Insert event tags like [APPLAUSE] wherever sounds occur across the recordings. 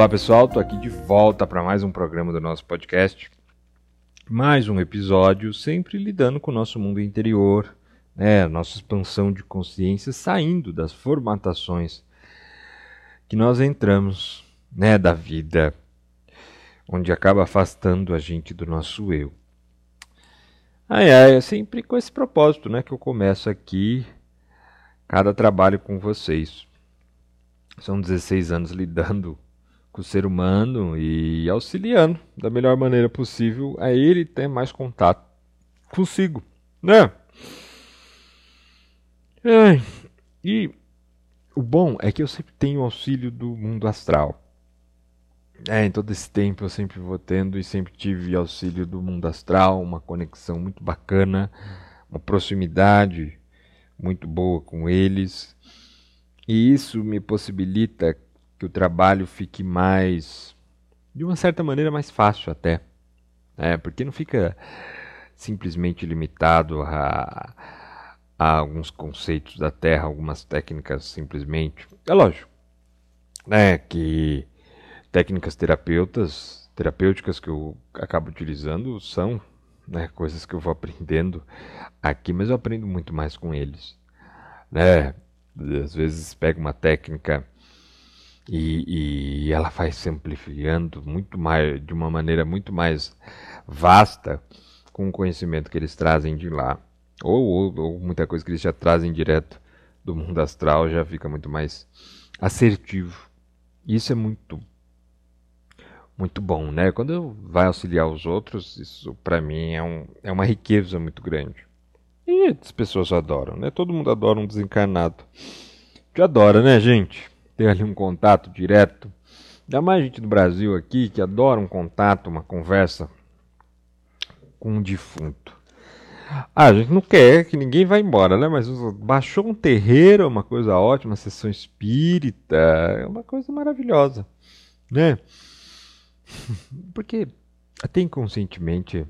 Olá pessoal, estou aqui de volta para mais um programa do nosso podcast. Mais um episódio, sempre lidando com o nosso mundo interior, né, nossa expansão de consciência, saindo das formatações que nós entramos né, da vida, onde acaba afastando a gente do nosso eu. Ai, ai, é sempre com esse propósito né, que eu começo aqui cada trabalho com vocês. São 16 anos lidando com o ser humano e auxiliando da melhor maneira possível a ele ter mais contato consigo, né? Ai, e o bom é que eu sempre tenho auxílio do mundo astral. É, em todo esse tempo eu sempre vou tendo e sempre tive auxílio do mundo astral, uma conexão muito bacana, uma proximidade muito boa com eles. E isso me possibilita que o trabalho fique mais, de uma certa maneira, mais fácil até. É, porque não fica simplesmente limitado a, a alguns conceitos da Terra, algumas técnicas simplesmente. É lógico, né, que técnicas terapeutas, terapêuticas que eu acabo utilizando são né, coisas que eu vou aprendendo aqui, mas eu aprendo muito mais com eles. Né? Às vezes pego uma técnica e, e ela vai simplificando muito mais, de uma maneira muito mais vasta com o conhecimento que eles trazem de lá. Ou, ou, ou muita coisa que eles já trazem direto do mundo astral já fica muito mais assertivo. Isso é muito muito bom, né? Quando vai auxiliar os outros, isso para mim é, um, é uma riqueza muito grande. E as pessoas adoram, né? Todo mundo adora um desencarnado. Já adora, né, gente? Ter ali um contato direto. Ainda mais gente do Brasil aqui que adora um contato, uma conversa com um defunto. Ah, a gente não quer que ninguém vá embora, né? Mas baixou um terreiro, é uma coisa ótima, sessão espírita, é uma coisa maravilhosa, né? [LAUGHS] Porque até inconscientemente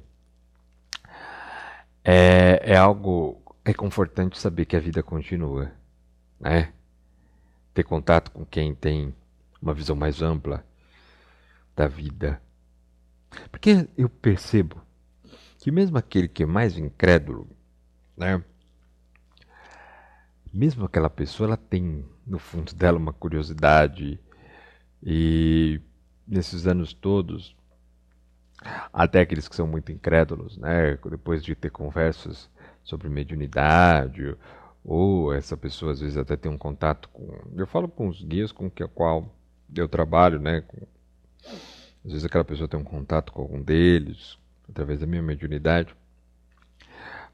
é, é algo reconfortante saber que a vida continua, né? Ter contato com quem tem uma visão mais ampla da vida. Porque eu percebo que mesmo aquele que é mais incrédulo, né? Mesmo aquela pessoa, ela tem no fundo dela uma curiosidade e nesses anos todos, até aqueles que são muito incrédulos, né? Depois de ter conversas sobre mediunidade, ou essa pessoa às vezes até tem um contato com. Eu falo com os guias com que a qual eu trabalho, né? Com, às vezes aquela pessoa tem um contato com algum deles, através da minha mediunidade.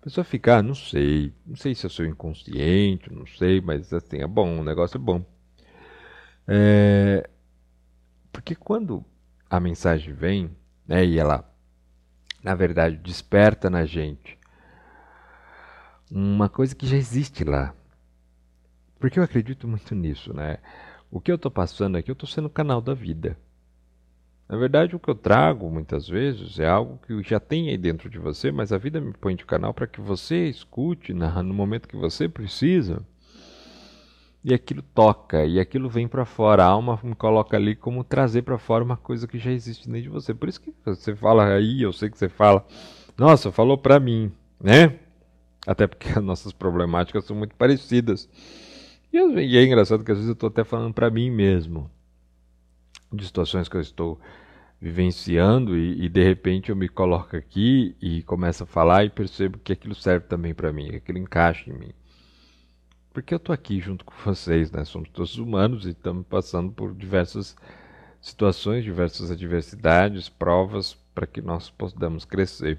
A pessoa fica, ah, não sei, não sei se eu sou inconsciente, não sei, mas assim, é bom, o negócio é bom. É, porque quando a mensagem vem, né, e ela, na verdade, desperta na gente uma coisa que já existe lá. Porque eu acredito muito nisso, né? O que eu estou passando aqui, eu estou sendo o canal da vida. Na verdade, o que eu trago muitas vezes é algo que já tem aí dentro de você, mas a vida me põe de canal para que você escute no momento que você precisa e aquilo toca, e aquilo vem para fora. A alma me coloca ali como trazer para fora uma coisa que já existe dentro de você. Por isso que você fala aí, eu sei que você fala, nossa, falou para mim, né? Até porque as nossas problemáticas são muito parecidas. E, é engraçado que às vezes eu estou até falando para mim mesmo de situações que eu estou vivenciando e, e, de repente eu me coloco aqui e começo a falar e percebo que aquilo serve também para mim, que aquilo encaixa em mim porque eu estou aqui junto com vocês, né? Somos todos humanos e estamos passando por diversas situações, diversas adversidades, provas para que nós possamos crescer.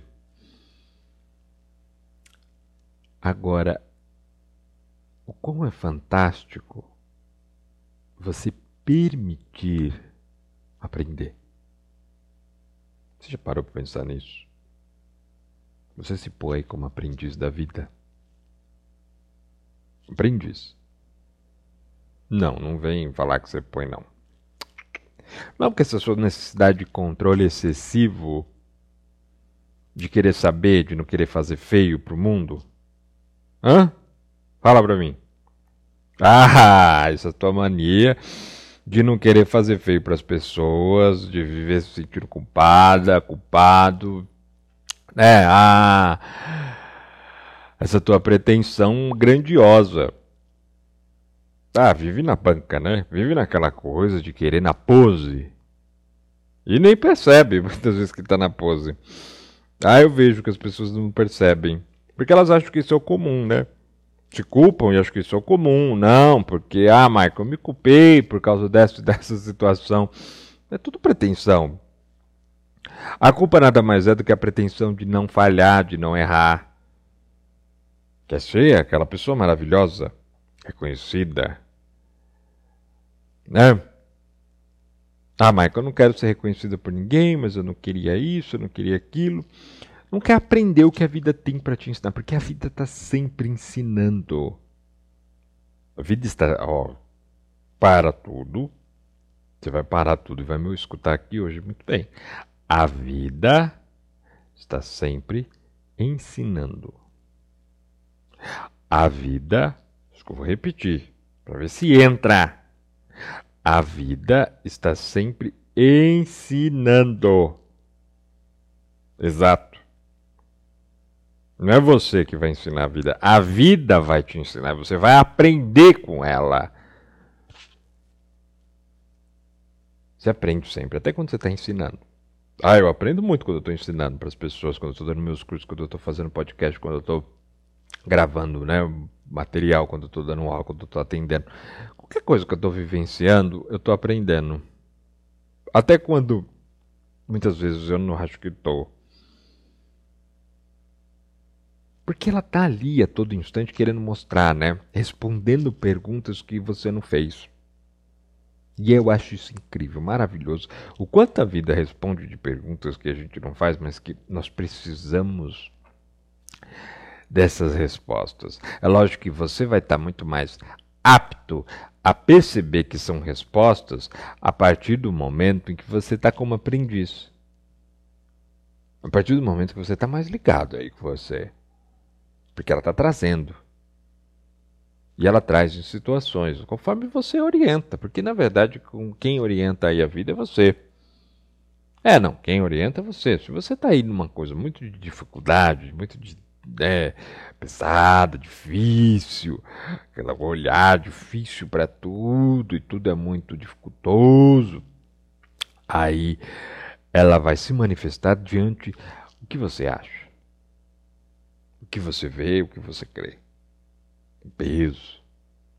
Agora, o quão é fantástico você permitir aprender. Você já parou para pensar nisso? Você se põe como aprendiz da vida? Aprendiz. Não, não vem falar que você põe, não. Não, porque essa sua necessidade de controle excessivo, de querer saber, de não querer fazer feio pro mundo. Hã? Fala pra mim. Ah, essa tua mania de não querer fazer feio para as pessoas, de viver se sentindo culpada, culpado. É, ah, essa tua pretensão grandiosa. Ah, vive na banca, né? Vive naquela coisa de querer na pose. E nem percebe [LAUGHS] muitas vezes que está na pose. Ah, eu vejo que as pessoas não percebem. Porque elas acham que isso é o comum, né? Se culpam e acham que isso é o comum. Não, porque, ah, Michael, eu me culpei por causa dessa [LAUGHS] dessa situação. É tudo pretensão. A culpa nada mais é do que a pretensão de não falhar, de não errar. Quer ser aquela pessoa maravilhosa, reconhecida, né? Ah, Michael, eu não quero ser reconhecida por ninguém, mas eu não queria isso, eu não queria aquilo. Não quer aprender o que a vida tem para te ensinar, porque a vida está sempre ensinando. A vida está, ó, para tudo. Você vai parar tudo e vai me escutar aqui hoje muito bem. A vida está sempre ensinando. A vida, acho que eu vou repetir, para ver se entra. A vida está sempre ensinando. Exato. Não é você que vai ensinar a vida. A vida vai te ensinar. Você vai aprender com ela. Você aprende sempre, até quando você está ensinando. Ah, eu aprendo muito quando eu estou ensinando para as pessoas, quando eu estou dando meus cursos, quando eu estou fazendo podcast, quando eu estou gravando né, material, quando eu estou dando aula, quando eu estou atendendo. Qualquer coisa que eu estou vivenciando, eu estou aprendendo. Até quando muitas vezes eu não acho que estou. Porque ela está ali a todo instante querendo mostrar, né? Respondendo perguntas que você não fez. E eu acho isso incrível, maravilhoso. O quanto a vida responde de perguntas que a gente não faz, mas que nós precisamos dessas respostas. É lógico que você vai estar muito mais apto a perceber que são respostas a partir do momento em que você está como aprendiz. A partir do momento que você está mais ligado aí com você. Porque ela está trazendo. E ela traz em situações, conforme você orienta. Porque, na verdade, com quem orienta aí a vida é você. É, não, quem orienta é você. Se você está aí numa coisa muito de dificuldade, muito de é, pesada, difícil, aquela olhar difícil para tudo e tudo é muito dificultoso, aí ela vai se manifestar diante o que você acha, o que você vê, o que você crê. Peso,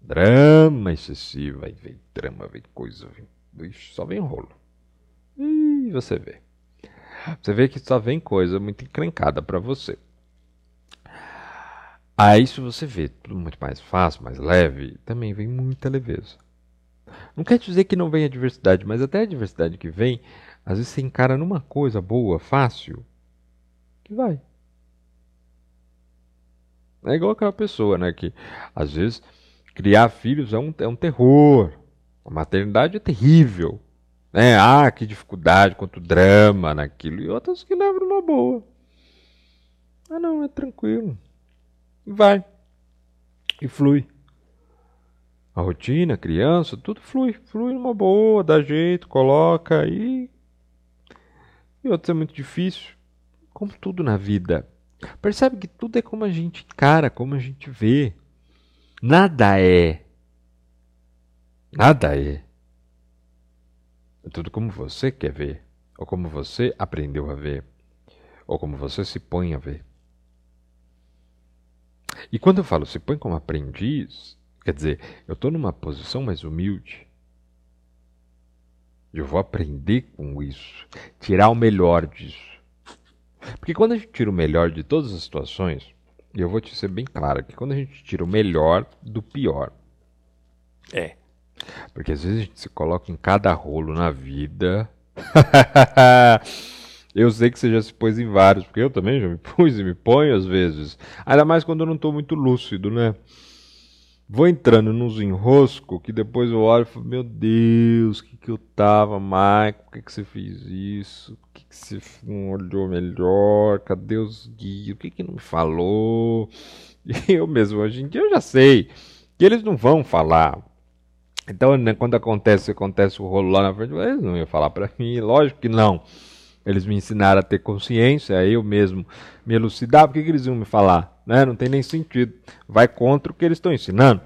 drama excessivo, aí vem drama, vem coisa, vem, só vem rolo. E você vê. Você vê que só vem coisa muito encrencada para você. Aí, se você vê tudo muito mais fácil, mais leve, também vem muita leveza. Não quer dizer que não venha diversidade, mas até a diversidade que vem, às vezes você encara numa coisa boa, fácil, que vai. É igual aquela pessoa, né? Que às vezes criar filhos é um, é um terror. A maternidade é terrível. Né? Ah, que dificuldade, quanto drama naquilo. E outras que levam numa boa. Ah, não, é tranquilo vai. E flui. A rotina, a criança, tudo flui. Flui numa boa, dá jeito, coloca e. E outros é muito difícil. Como tudo na vida. Percebe que tudo é como a gente encara, como a gente vê. Nada é. Nada é. É tudo como você quer ver. Ou como você aprendeu a ver. Ou como você se põe a ver. E quando eu falo se põe como aprendiz, quer dizer, eu estou numa posição mais humilde. Eu vou aprender com isso, tirar o melhor disso. Porque quando a gente tira o melhor de todas as situações, e eu vou te ser bem claro que quando a gente tira o melhor do pior, é. Porque às vezes a gente se coloca em cada rolo na vida. [LAUGHS] Eu sei que você já se pôs em vários, porque eu também já me pus e me ponho às vezes. Ainda mais quando eu não estou muito lúcido, né? Vou entrando nos enroscos que depois eu olho e falo, meu Deus, o que, que eu tava, Michael? Por que, que você fez isso? Por que, que você não olhou melhor? Cadê os guias? O que, que não me falou? E [LAUGHS] eu mesmo, hoje em dia, eu já sei que eles não vão falar Então, né, quando acontece, acontece o rolo lá na frente, eles não iam falar para mim, lógico que não. Eles me ensinaram a ter consciência, eu mesmo me elucidar, por que, que eles iam me falar? Né? Não tem nem sentido. Vai contra o que eles estão ensinando.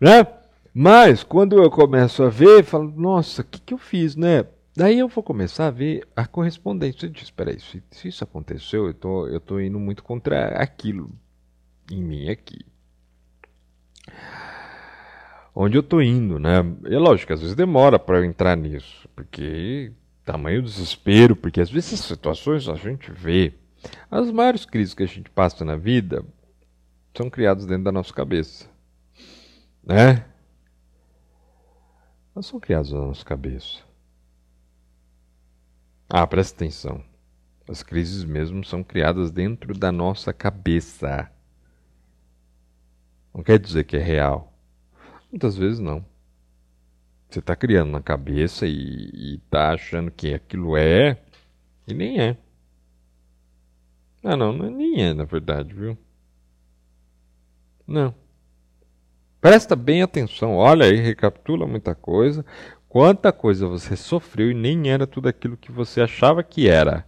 Né? Mas, quando eu começo a ver, falo, nossa, o que, que eu fiz, né? Daí eu vou começar a ver a correspondência. Eu disse, espera aí, se, se, isso aconteceu, eu tô, eu tô indo muito contra aquilo em mim aqui onde eu tô indo, né? É lógico, às vezes demora para eu entrar nisso, porque tamanho desespero, porque às vezes essas situações a gente vê. As maiores crises que a gente passa na vida são criadas dentro da nossa cabeça, né? Elas são criadas na nossa cabeça. Ah, presta atenção. As crises mesmo são criadas dentro da nossa cabeça. Não quer dizer que é real. Muitas vezes não. Você está criando na cabeça e está achando que aquilo é e nem é. Ah, não, não, nem é na verdade, viu? Não. Presta bem atenção, olha aí, recapitula muita coisa. Quanta coisa você sofreu e nem era tudo aquilo que você achava que era.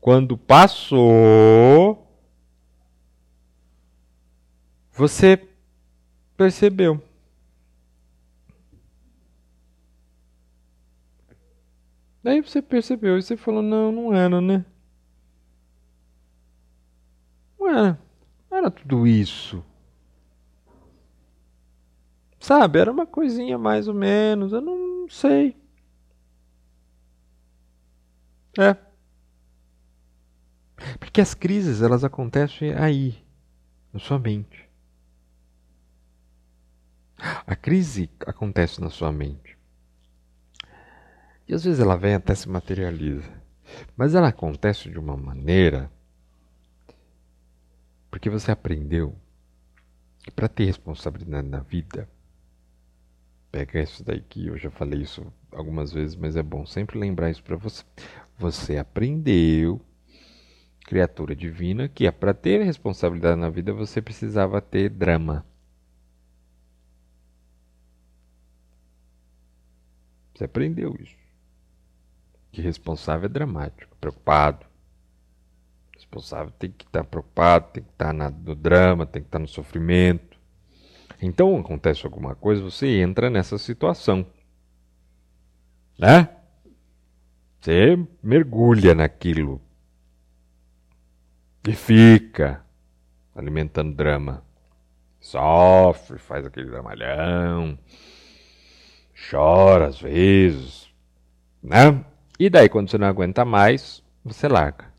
Quando passou, você percebeu. Daí você percebeu e você falou: não, não era, né? Não era. Não era tudo isso. Sabe, era uma coisinha mais ou menos, eu não sei. É. Porque as crises, elas acontecem aí, na sua mente. A crise acontece na sua mente. E às vezes ela vem até se materializa. Mas ela acontece de uma maneira porque você aprendeu que para ter responsabilidade na vida, pega isso daí que eu já falei isso algumas vezes, mas é bom sempre lembrar isso para você. Você aprendeu, criatura divina, que é para ter responsabilidade na vida você precisava ter drama. Você aprendeu isso que responsável é dramático, preocupado. Responsável tem que estar preocupado, tem que estar no drama, tem que estar no sofrimento. Então acontece alguma coisa, você entra nessa situação. Né? Você mergulha naquilo. E fica alimentando drama. Sofre, faz aquele dramalhão. Chora às vezes. Né? E daí, quando você não aguenta mais, você larga.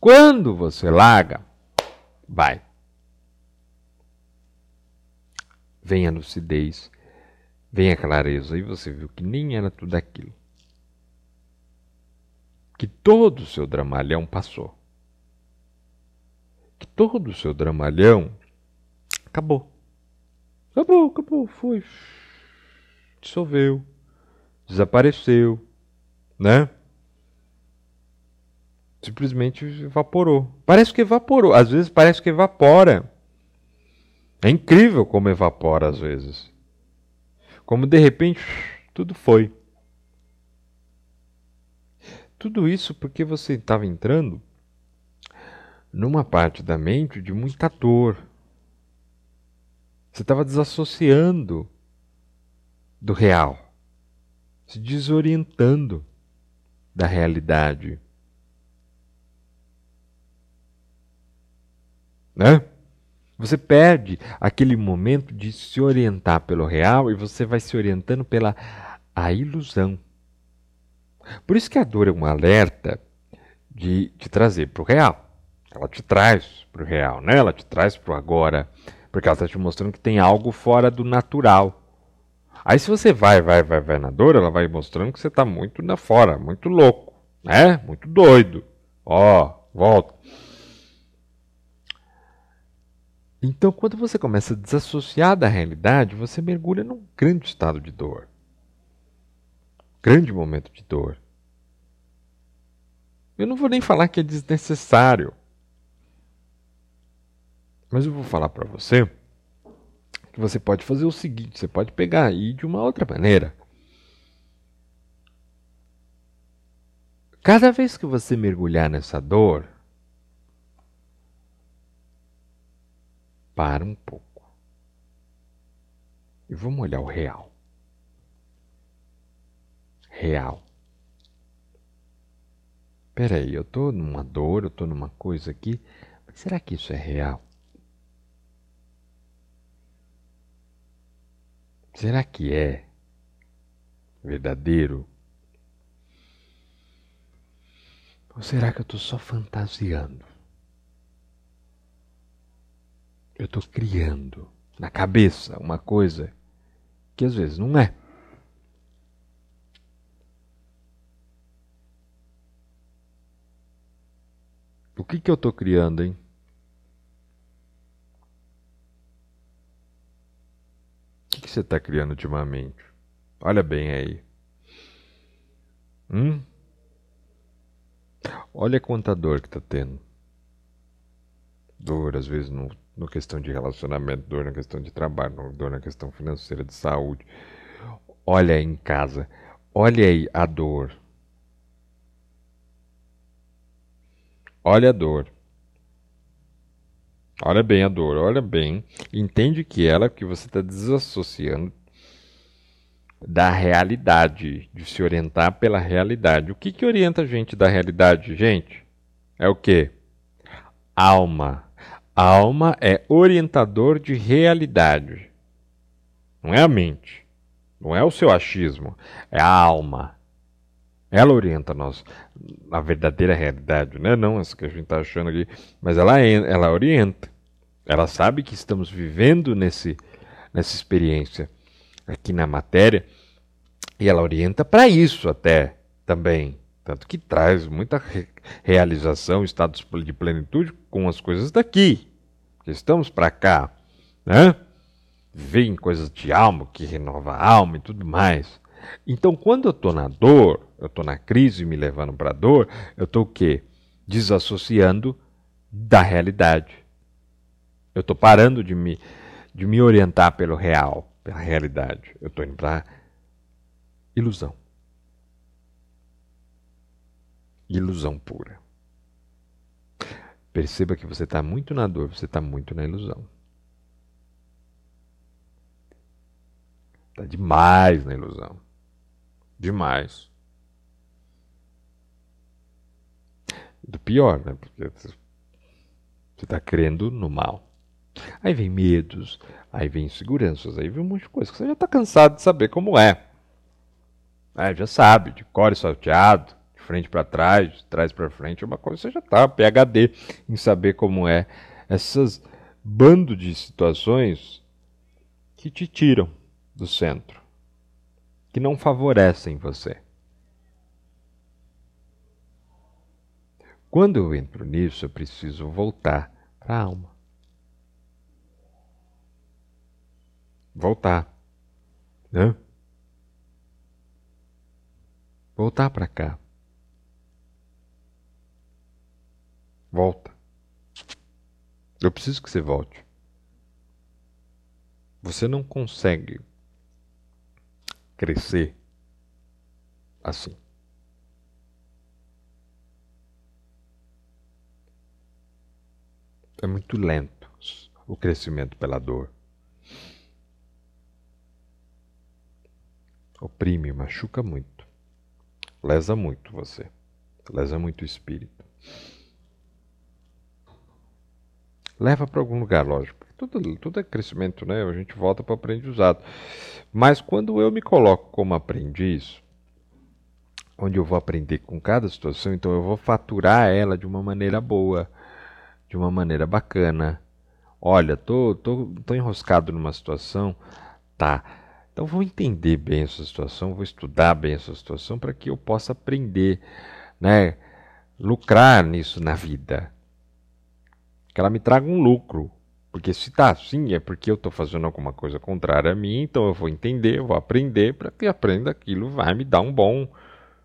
Quando você larga, vai. Vem a lucidez, vem a clareza, e você viu que nem era tudo aquilo. Que todo o seu dramalhão passou. Que todo o seu dramalhão acabou. Acabou, acabou, foi. Dissolveu, desapareceu né? Simplesmente evaporou. Parece que evaporou. Às vezes parece que evapora. É incrível como evapora às vezes. Como de repente tudo foi. Tudo isso porque você estava entrando numa parte da mente de muita dor. Você estava desassociando do real, se desorientando da realidade. Né? Você perde aquele momento de se orientar pelo real e você vai se orientando pela a ilusão. Por isso que a dor é um alerta de te trazer para o real. Ela te traz para o real, né? ela te traz para o agora, porque ela está te mostrando que tem algo fora do natural. Aí se você vai, vai, vai, vai na dor, ela vai mostrando que você está muito na fora, muito louco, né? Muito doido. Ó, volta. Então, quando você começa a desassociar da realidade, você mergulha num grande estado de dor. Grande momento de dor. Eu não vou nem falar que é desnecessário. Mas eu vou falar para você que você pode fazer o seguinte: você pode pegar e de uma outra maneira. Cada vez que você mergulhar nessa dor, para um pouco. E vamos olhar o real. Real. Peraí, eu tô numa dor, eu tô numa coisa aqui, mas será que isso é real? Será que é verdadeiro? Ou será que eu estou só fantasiando? Eu estou criando na cabeça uma coisa que às vezes não é. O que, que eu estou criando, hein? Que, que você está criando ultimamente? Olha bem aí. Hum? Olha quanta dor que tá tendo. Dor, às vezes, no, no questão de relacionamento, dor na questão de trabalho, dor na questão financeira, de saúde. Olha aí em casa. Olha aí a dor. Olha a dor. Olha bem a dor, olha bem. Entende que ela que você está desassociando da realidade, de se orientar pela realidade. O que, que orienta a gente da realidade, gente? É o que? Alma. Alma é orientador de realidade. Não é a mente. Não é o seu achismo. É a alma. Ela orienta nós na verdadeira realidade, não é não essa que a gente está achando aqui, mas ela, ela orienta. Ela sabe que estamos vivendo nesse, nessa experiência aqui na matéria, e ela orienta para isso até também. Tanto que traz muita re realização, estados de plenitude com as coisas daqui. Estamos para cá, né? Vem coisas de alma, que renova a alma e tudo mais. Então, quando eu estou na dor, eu estou na crise me levando para a dor, eu estou o quê? Desassociando da realidade. Eu estou parando de me, de me orientar pelo real pela realidade. Eu estou indo para ilusão. Ilusão pura. Perceba que você está muito na dor, você está muito na ilusão. Está demais na ilusão. Demais. Do pior, né? Porque você está crendo no mal. Aí vem medos, aí vem inseguranças, aí vem um monte de coisa que você já está cansado de saber como é. é já sabe, de core salteado, de frente para trás, de trás para frente, é uma coisa você já está PhD em saber como é essas bando de situações que te tiram do centro, que não favorecem você. Quando eu entro nisso, eu preciso voltar para a alma. voltar, né? Voltar para cá. Volta. Eu preciso que você volte. Você não consegue crescer assim. É muito lento o crescimento pela dor. oprime, machuca muito, lesa muito você, lesa muito o espírito. Leva para algum lugar, lógico. Tudo, tudo é crescimento, né? A gente volta para o aprendizado. Mas quando eu me coloco como aprendiz, onde eu vou aprender com cada situação, então eu vou faturar ela de uma maneira boa, de uma maneira bacana. Olha, tô, tô, tô enroscado numa situação, tá? Então vou entender bem essa situação, vou estudar bem essa situação para que eu possa aprender, né, lucrar nisso na vida. Que ela me traga um lucro. Porque se está assim é porque eu estou fazendo alguma coisa contrária a mim, então eu vou entender, eu vou aprender para que aprenda aquilo vai me dar um bom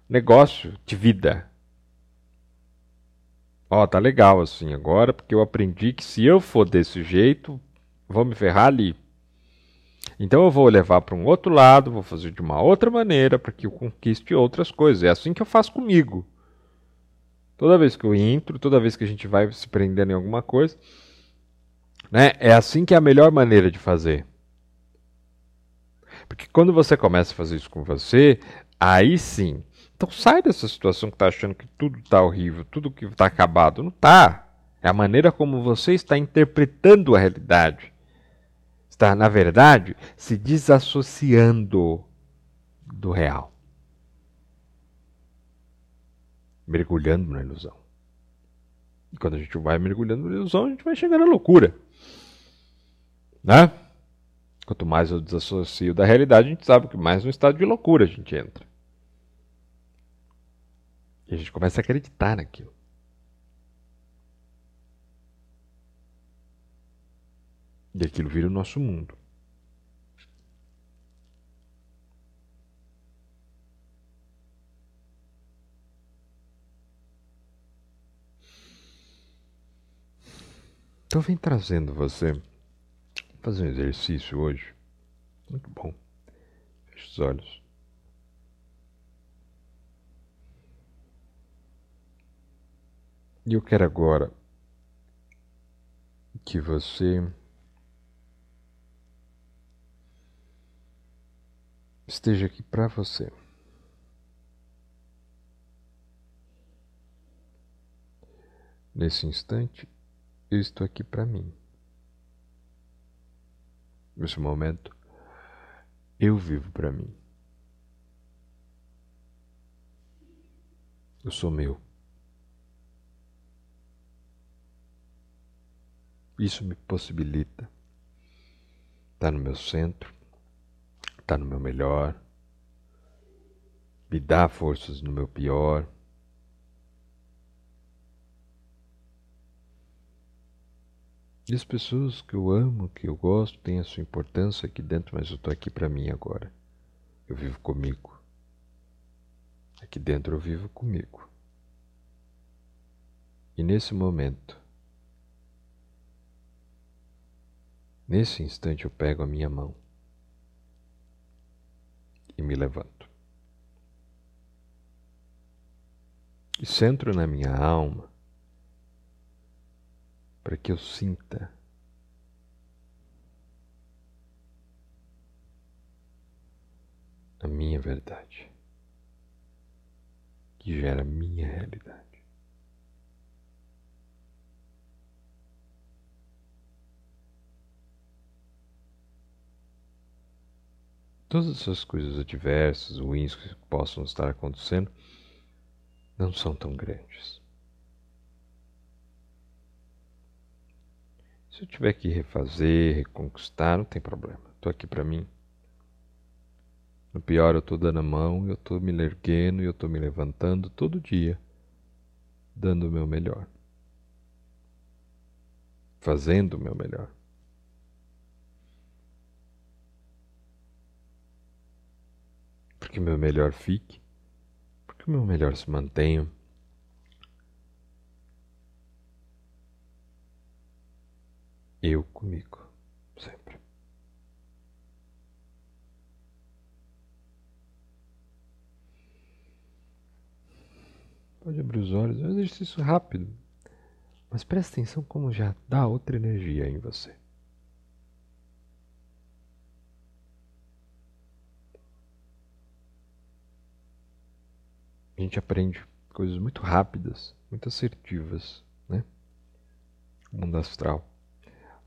negócio de vida. Ó, tá legal assim agora, porque eu aprendi que se eu for desse jeito, vou me ferrar ali. Então eu vou levar para um outro lado, vou fazer de uma outra maneira para que eu conquiste outras coisas. É assim que eu faço comigo. Toda vez que eu entro, toda vez que a gente vai se prendendo em alguma coisa, né? É assim que é a melhor maneira de fazer. Porque quando você começa a fazer isso com você, aí sim. Então sai dessa situação que está achando que tudo está horrível, tudo que está acabado. Não está. É a maneira como você está interpretando a realidade. Está, na verdade, se desassociando do real. Mergulhando na ilusão. E quando a gente vai mergulhando na ilusão, a gente vai chegando à loucura. Né? Quanto mais eu desassocio da realidade, a gente sabe que mais no estado de loucura a gente entra. E a gente começa a acreditar naquilo. E aquilo vira o nosso mundo. Então vem trazendo você fazer um exercício hoje. Muito bom. Feche os olhos. E eu quero agora que você esteja aqui para você. Nesse instante, eu estou aqui para mim. Nesse momento, eu vivo para mim. Eu sou meu. Isso me possibilita estar no meu centro, estar no meu melhor, me dá forças no meu pior. E as pessoas que eu amo, que eu gosto, têm a sua importância aqui dentro, mas eu estou aqui para mim agora. Eu vivo comigo. Aqui dentro eu vivo comigo. E nesse momento, nesse instante, eu pego a minha mão e me levanto. E centro na minha alma para que eu sinta a minha verdade, que gera a minha realidade. Todas essas coisas adversas, ruins que possam estar acontecendo, não são tão grandes. Se eu tiver que refazer, reconquistar, não tem problema. Estou aqui para mim. No pior, eu estou dando a mão, eu estou me erguendo eu estou me levantando todo dia, dando o meu melhor. Fazendo o meu melhor. Porque o meu melhor fique, porque o meu melhor se mantenha. eu comigo, sempre. Pode abrir os olhos, é um exercício rápido, mas presta atenção como já dá outra energia em você. A gente aprende coisas muito rápidas, muito assertivas, né? O mundo astral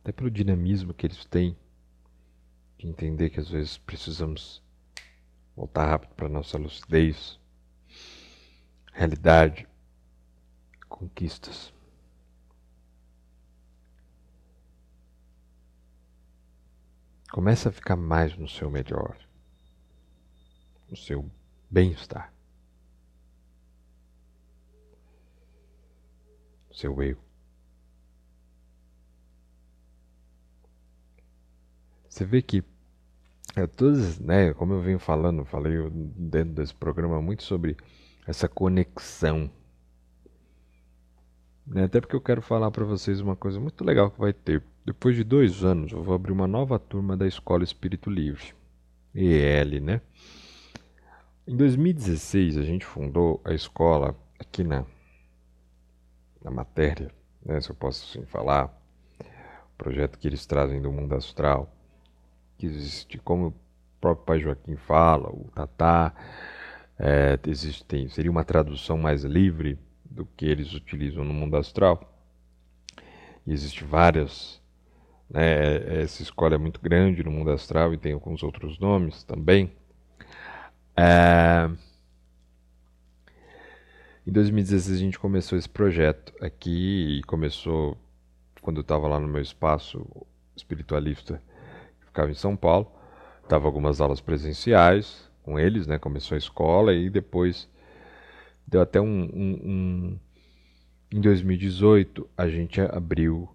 até pelo dinamismo que eles têm, de entender que às vezes precisamos voltar rápido para nossa lucidez, realidade, conquistas. Começa a ficar mais no seu melhor, no seu bem-estar, seu eu. Você vê que é, todas, né, como eu venho falando, falei dentro desse programa muito sobre essa conexão. Né, até porque eu quero falar para vocês uma coisa muito legal que vai ter depois de dois anos, eu vou abrir uma nova turma da Escola Espírito Livre, EL, né? Em 2016, a gente fundou a escola aqui na, na matéria, né, se eu posso assim falar, o projeto que eles trazem do mundo astral, que existe, como o próprio pai Joaquim fala, o Tatá, é, seria uma tradução mais livre do que eles utilizam no mundo astral. E existe várias né? Essa escola é muito grande no mundo astral e tem alguns outros nomes também. É... Em 2016 a gente começou esse projeto aqui e começou quando eu estava lá no meu espaço espiritualista, que ficava em São Paulo. Tava algumas aulas presenciais com eles, né? Começou a escola e depois deu até um, um, um... em 2018 a gente abriu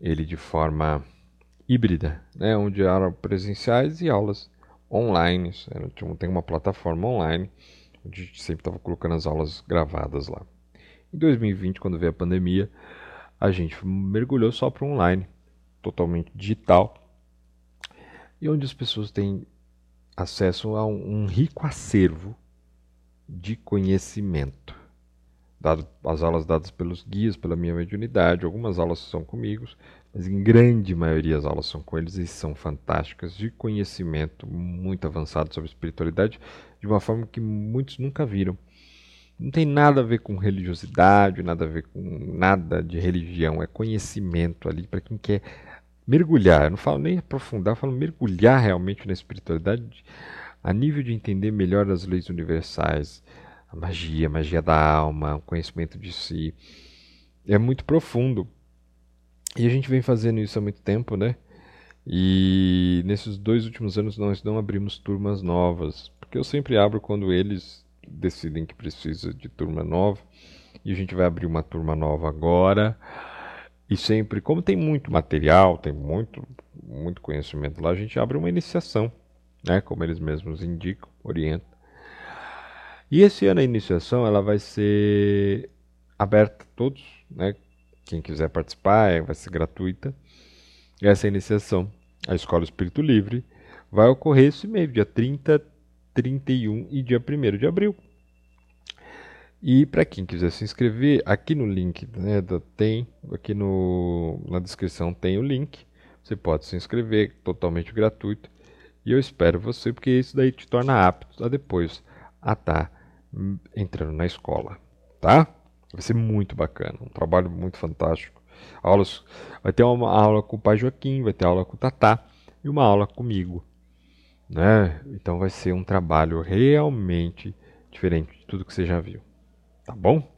ele de forma híbrida, né, onde eram presenciais e aulas online. Tem uma plataforma online, a gente sempre estava colocando as aulas gravadas lá. Em 2020, quando veio a pandemia, a gente mergulhou só para online, totalmente digital, e onde as pessoas têm acesso a um, rico acervo de conhecimento. Dado, as aulas dadas pelos guias, pela minha mediunidade, algumas aulas são comigo, mas em grande maioria as aulas são com eles e são fantásticas, de conhecimento muito avançado sobre espiritualidade, de uma forma que muitos nunca viram. Não tem nada a ver com religiosidade, nada a ver com nada de religião, é conhecimento ali para quem quer mergulhar. Eu não falo nem aprofundar, eu falo mergulhar realmente na espiritualidade a nível de entender melhor as leis universais, a magia, a magia da alma, o conhecimento de si. É muito profundo e a gente vem fazendo isso há muito tempo, né? E nesses dois últimos anos nós não abrimos turmas novas, porque eu sempre abro quando eles decidem que precisa de turma nova. E a gente vai abrir uma turma nova agora. E sempre, como tem muito material, tem muito, muito conhecimento lá, a gente abre uma iniciação, né? Como eles mesmos indicam, orientam. E esse ano a iniciação ela vai ser aberta a todos, né? Quem quiser participar, é, vai ser gratuita. Essa iniciação, a Escola Espírito Livre, vai ocorrer esse mês, dia 30, 31 e dia 1 de abril. E para quem quiser se inscrever, aqui no link, né, tem, aqui no, na descrição tem o link. Você pode se inscrever, totalmente gratuito. E eu espero você, porque isso daí te torna apto a depois a estar tá entrando na escola, tá? Vai ser muito bacana, um trabalho muito fantástico. Aulas, vai ter uma aula com o pai Joaquim, vai ter aula com o Tatá e uma aula comigo. Né? Então vai ser um trabalho realmente diferente de tudo que você já viu. Tá bom?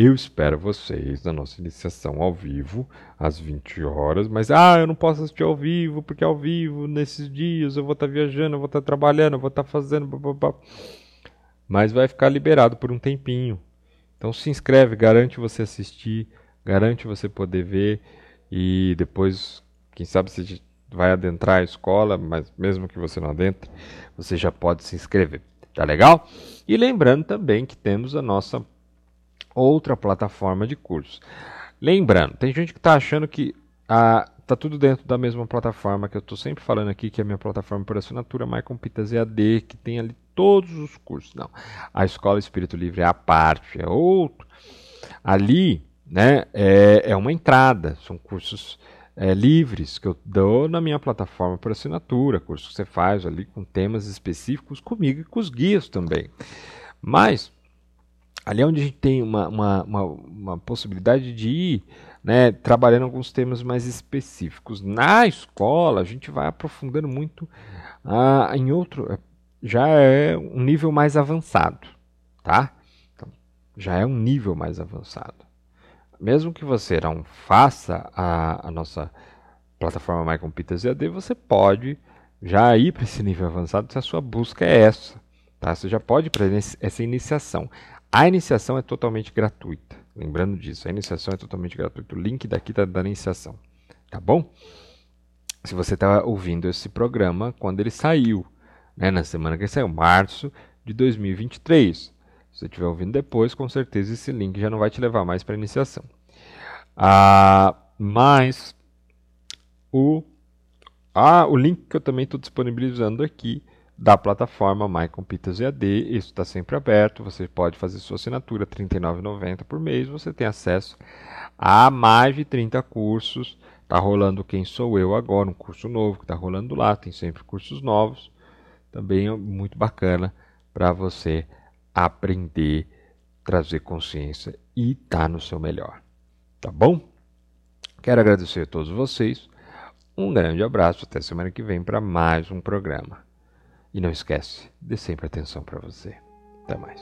Eu espero vocês na nossa iniciação ao vivo, às 20 horas. Mas, ah, eu não posso assistir ao vivo, porque ao vivo, nesses dias, eu vou estar tá viajando, eu vou estar tá trabalhando, eu vou estar tá fazendo. Blá, blá, blá. Mas vai ficar liberado por um tempinho. Então se inscreve, garante você assistir, garante você poder ver e depois, quem sabe você vai adentrar a escola, mas mesmo que você não adentre, você já pode se inscrever. Tá legal? E lembrando também que temos a nossa outra plataforma de cursos. Lembrando, tem gente que está achando que a, tá tudo dentro da mesma plataforma que eu estou sempre falando aqui, que é a minha plataforma por assinatura, Maicon Pitas EAD, que tem ali todos os cursos. Não. A Escola Espírito Livre é a parte, é outro. Ali né, é, é uma entrada, são cursos é, livres que eu dou na minha plataforma por assinatura, cursos que você faz ali com temas específicos comigo e com os guias também. Mas ali é onde a gente tem uma, uma, uma, uma possibilidade de ir né, trabalhando alguns temas mais específicos. Na escola, a gente vai aprofundando muito ah, em outro já é um nível mais avançado, tá? Então, já é um nível mais avançado. Mesmo que você não faça a, a nossa plataforma My Computers EAD, você pode já ir para esse nível avançado se a sua busca é essa. Tá? Você já pode para essa iniciação. A iniciação é totalmente gratuita. Lembrando disso, a iniciação é totalmente gratuita. O link daqui está da iniciação. Tá bom? Se você está ouvindo esse programa quando ele saiu, né, na semana que saiu, março de 2023. Se você estiver ouvindo depois, com certeza esse link já não vai te levar mais para a iniciação. Ah, mas o, ah, o link que eu também estou disponibilizando aqui da plataforma MyCompitas EAD. Isso está sempre aberto. Você pode fazer sua assinatura R$ 39,90 por mês. Você tem acesso a mais de 30 cursos. Está rolando Quem Sou Eu agora, um curso novo que está rolando lá. Tem sempre cursos novos. Também é muito bacana para você aprender, trazer consciência e estar tá no seu melhor. Tá bom? Quero agradecer a todos vocês. Um grande abraço. Até semana que vem para mais um programa. E não esquece, dê sempre atenção para você. Até mais.